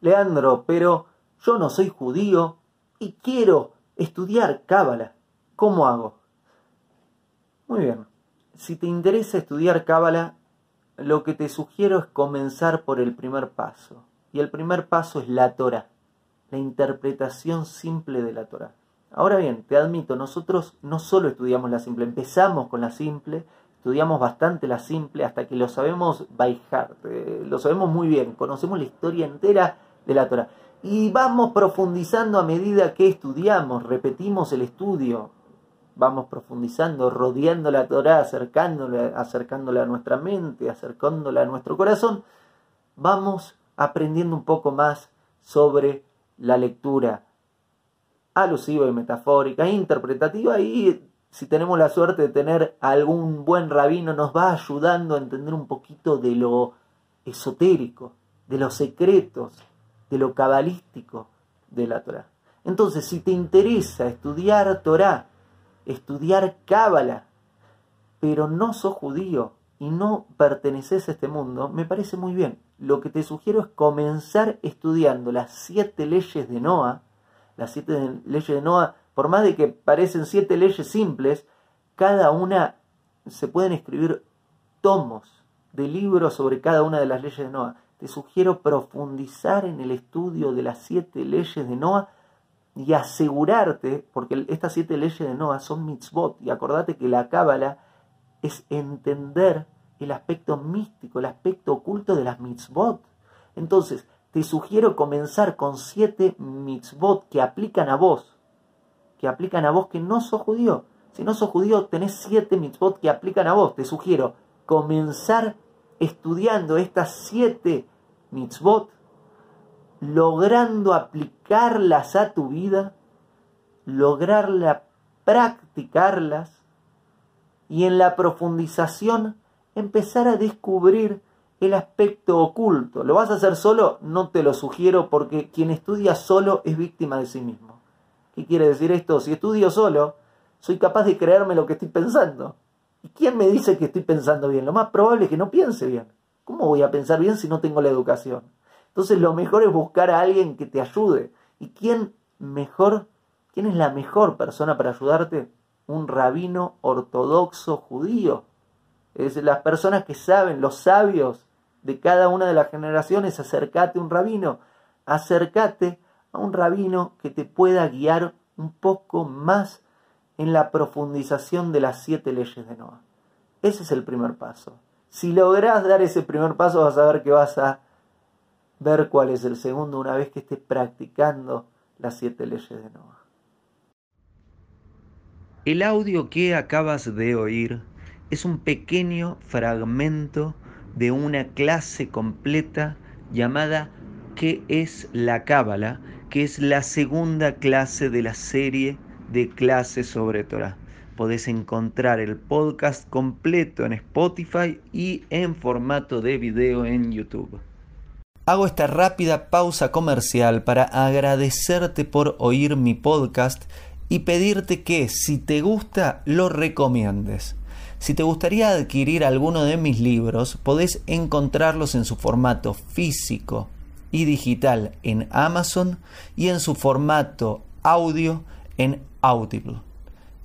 Leandro, pero yo no soy judío y quiero estudiar Cábala. ¿Cómo hago? Muy bien. Si te interesa estudiar Cábala, lo que te sugiero es comenzar por el primer paso. Y el primer paso es la Torah, la interpretación simple de la Torah. Ahora bien, te admito, nosotros no solo estudiamos la simple, empezamos con la simple, estudiamos bastante la simple hasta que lo sabemos by eh, lo sabemos muy bien, conocemos la historia entera de la. Y vamos profundizando a medida que estudiamos, repetimos el estudio, vamos profundizando, rodeando la Torah, acercándola, acercándola a nuestra mente, acercándola a nuestro corazón, vamos aprendiendo un poco más sobre la lectura alusiva y metafórica, interpretativa y si tenemos la suerte de tener algún buen rabino nos va ayudando a entender un poquito de lo esotérico, de los secretos, de lo cabalístico de la Torah. Entonces, si te interesa estudiar Torah, estudiar Cábala, pero no sos judío y no perteneces a este mundo, me parece muy bien. Lo que te sugiero es comenzar estudiando las siete leyes de Noah. Las siete leyes de Noah, por más de que parecen siete leyes simples, cada una se pueden escribir tomos de libros sobre cada una de las leyes de Noah. Te sugiero profundizar en el estudio de las siete leyes de Noah y asegurarte, porque estas siete leyes de Noah son mitzvot, y acordate que la cábala es entender el aspecto místico, el aspecto oculto de las mitzvot. Entonces, te sugiero comenzar con siete mitzvot que aplican a vos, que aplican a vos que no sos judío. Si no sos judío, tenés siete mitzvot que aplican a vos. Te sugiero comenzar estudiando estas siete mitzvot logrando aplicarlas a tu vida, lograrla practicarlas y en la profundización empezar a descubrir el aspecto oculto. ¿Lo vas a hacer solo? No te lo sugiero porque quien estudia solo es víctima de sí mismo. ¿Qué quiere decir esto? Si estudio solo, soy capaz de creerme lo que estoy pensando. ¿Y quién me dice que estoy pensando bien? Lo más probable es que no piense bien. ¿Cómo voy a pensar bien si no tengo la educación? Entonces lo mejor es buscar a alguien que te ayude. ¿Y quién mejor, quién es la mejor persona para ayudarte? Un rabino ortodoxo judío. Es las personas que saben, los sabios de cada una de las generaciones, acércate a un rabino, acércate a un rabino que te pueda guiar un poco más en la profundización de las siete leyes de Noah. Ese es el primer paso. Si logras dar ese primer paso vas a ver que vas a ver cuál es el segundo una vez que estés practicando las siete leyes de Noah. El audio que acabas de oír es un pequeño fragmento de una clase completa llamada ¿Qué es la Cábala? que es la segunda clase de la serie de clases sobre Torah. Podés encontrar el podcast completo en Spotify y en formato de video en YouTube. Hago esta rápida pausa comercial para agradecerte por oír mi podcast y pedirte que si te gusta lo recomiendes. Si te gustaría adquirir alguno de mis libros, podés encontrarlos en su formato físico y digital en Amazon y en su formato audio en Audible.